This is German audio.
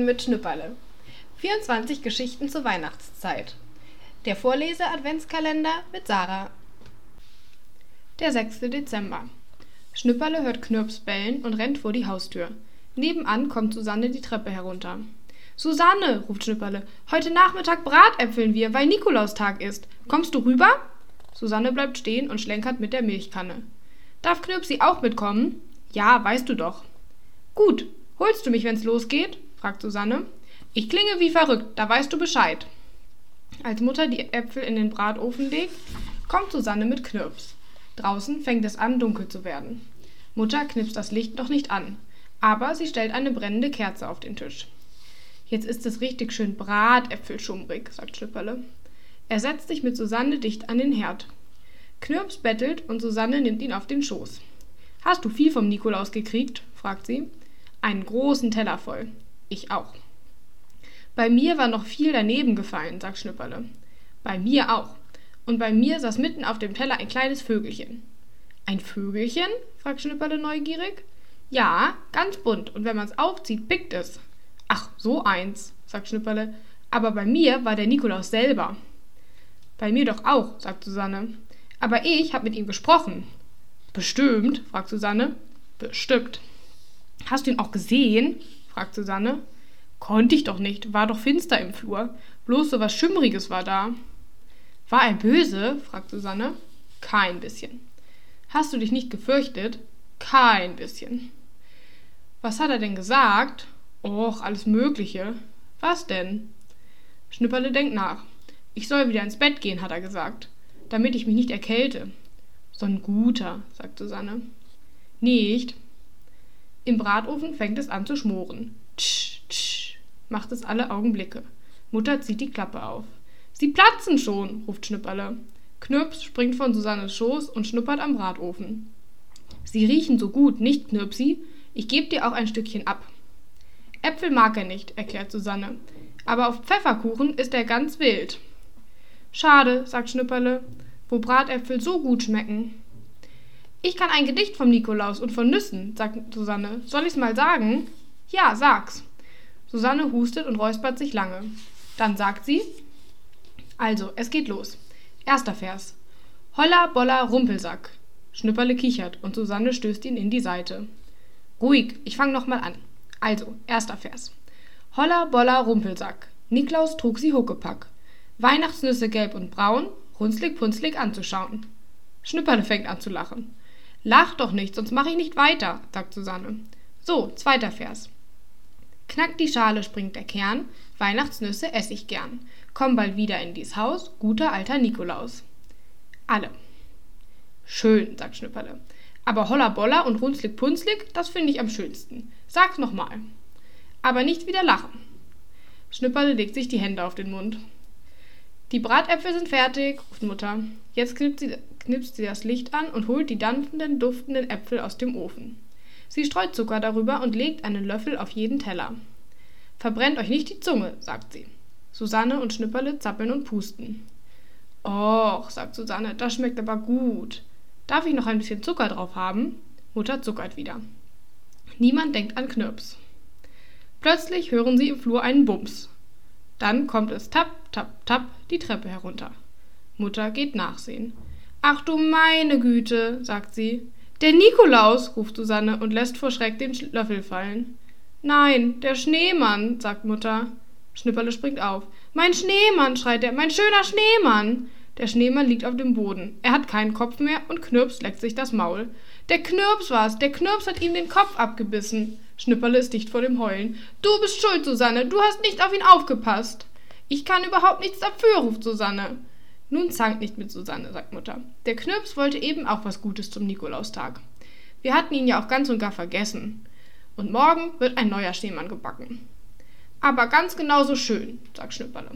Weihnachten mit Schnüpperle. 24 Geschichten zur Weihnachtszeit. Der Vorlese-Adventskalender mit Sarah. Der 6. Dezember. Schnüpperle hört Knirps bellen und rennt vor die Haustür. Nebenan kommt Susanne die Treppe herunter. Susanne, ruft Schnüpperle, heute Nachmittag bratäpfeln wir, weil Nikolaustag ist. Kommst du rüber? Susanne bleibt stehen und schlenkert mit der Milchkanne. Darf Knirpsi auch mitkommen? Ja, weißt du doch. Gut, Holst du mich, wenn's losgeht? Fragt Susanne. Ich klinge wie verrückt, da weißt du Bescheid. Als Mutter die Äpfel in den Bratofen legt, kommt Susanne mit Knirps. Draußen fängt es an, dunkel zu werden. Mutter knipst das Licht noch nicht an, aber sie stellt eine brennende Kerze auf den Tisch. Jetzt ist es richtig schön bratäpfelschummrig, sagt Schlipperle. Er setzt sich mit Susanne dicht an den Herd. Knirps bettelt und Susanne nimmt ihn auf den Schoß. Hast du viel vom Nikolaus gekriegt? fragt sie. Einen großen Teller voll. Ich auch. Bei mir war noch viel daneben gefallen, sagt Schnüpperle. Bei mir auch. Und bei mir saß mitten auf dem Teller ein kleines Vögelchen. Ein Vögelchen? fragt Schnüpperle neugierig. Ja, ganz bunt, und wenn man's aufzieht, pickt es. Ach, so eins, sagt Schnüpperle. Aber bei mir war der Nikolaus selber. Bei mir doch auch, sagt Susanne. Aber ich hab mit ihm gesprochen. Bestimmt, fragt Susanne. Bestimmt. Hast du ihn auch gesehen? Fragt Susanne. Konnte ich doch nicht, war doch finster im Flur. Bloß so was Schimmriges war da. War er böse? fragt Susanne. Kein bisschen. Hast du dich nicht gefürchtet? Kein bisschen. Was hat er denn gesagt? Och, alles Mögliche. Was denn? Schnipperle denkt nach. Ich soll wieder ins Bett gehen, hat er gesagt, damit ich mich nicht erkälte. So ein guter, sagt Susanne. Nicht, im Bratofen fängt es an zu schmoren. Tsch, tsch, macht es alle Augenblicke. Mutter zieht die Klappe auf. Sie platzen schon, ruft Schnipperle. Knirps springt von Susannes Schoß und schnuppert am Bratofen. Sie riechen so gut, nicht, Knirpsi? Ich geb dir auch ein Stückchen ab. Äpfel mag er nicht, erklärt Susanne. Aber auf Pfefferkuchen ist er ganz wild. Schade, sagt Schnipperle, wo Bratäpfel so gut schmecken. Ich kann ein Gedicht vom Nikolaus und von Nüssen, sagt Susanne. Soll ich's mal sagen? Ja, sag's. Susanne hustet und räuspert sich lange. Dann sagt sie: Also, es geht los. Erster Vers. Holla, bolla, Rumpelsack. Schnüpperle kichert und Susanne stößt ihn in die Seite. Ruhig, ich fang noch mal an. Also, erster Vers. Holla, bolla, Rumpelsack. Niklaus trug sie Huckepack. Weihnachtsnüsse gelb und braun, runzlig punzlig anzuschauen. Schnüpperle fängt an zu lachen. Lach doch nicht, sonst mache ich nicht weiter, sagt Susanne. So, zweiter Vers. Knackt die Schale, springt der Kern, Weihnachtsnüsse ess ich gern. Komm bald wieder in dies Haus, guter alter Nikolaus. Alle. Schön, sagt Schnüpperle. Aber Holla Bolla und Runzlig Punzlig, das finde ich am schönsten. Sag's nochmal. Aber nicht wieder lachen. Schnüpperle legt sich die Hände auf den Mund. Die Bratäpfel sind fertig, ruft Mutter. Jetzt knipst sie, knipst sie das Licht an und holt die dampfenden, duftenden Äpfel aus dem Ofen. Sie streut Zucker darüber und legt einen Löffel auf jeden Teller. Verbrennt euch nicht die Zunge, sagt sie. Susanne und Schnipperle zappeln und pusten. Och, sagt Susanne, das schmeckt aber gut. Darf ich noch ein bisschen Zucker drauf haben? Mutter zuckert wieder. Niemand denkt an Knirps. Plötzlich hören sie im Flur einen Bums. Dann kommt es tapp, tapp, tapp die Treppe herunter. Mutter geht nachsehen. Ach du meine Güte, sagt sie. Der Nikolaus, ruft Susanne und lässt vor Schreck den Löffel fallen. Nein, der Schneemann, sagt Mutter. Schnipperle springt auf. Mein Schneemann, schreit er, mein schöner Schneemann. Der Schneemann liegt auf dem Boden. Er hat keinen Kopf mehr und Knirps leckt sich das Maul. Der Knirps war's, der Knirps hat ihm den Kopf abgebissen. Schnipperle ist dicht vor dem Heulen. Du bist schuld, Susanne, du hast nicht auf ihn aufgepasst. Ich kann überhaupt nichts dafür, ruft Susanne. Nun zankt nicht mit Susanne, sagt Mutter. Der Knirps wollte eben auch was Gutes zum Nikolaustag. Wir hatten ihn ja auch ganz und gar vergessen. Und morgen wird ein neuer Schneemann gebacken. Aber ganz genauso schön, sagt Schnipperle.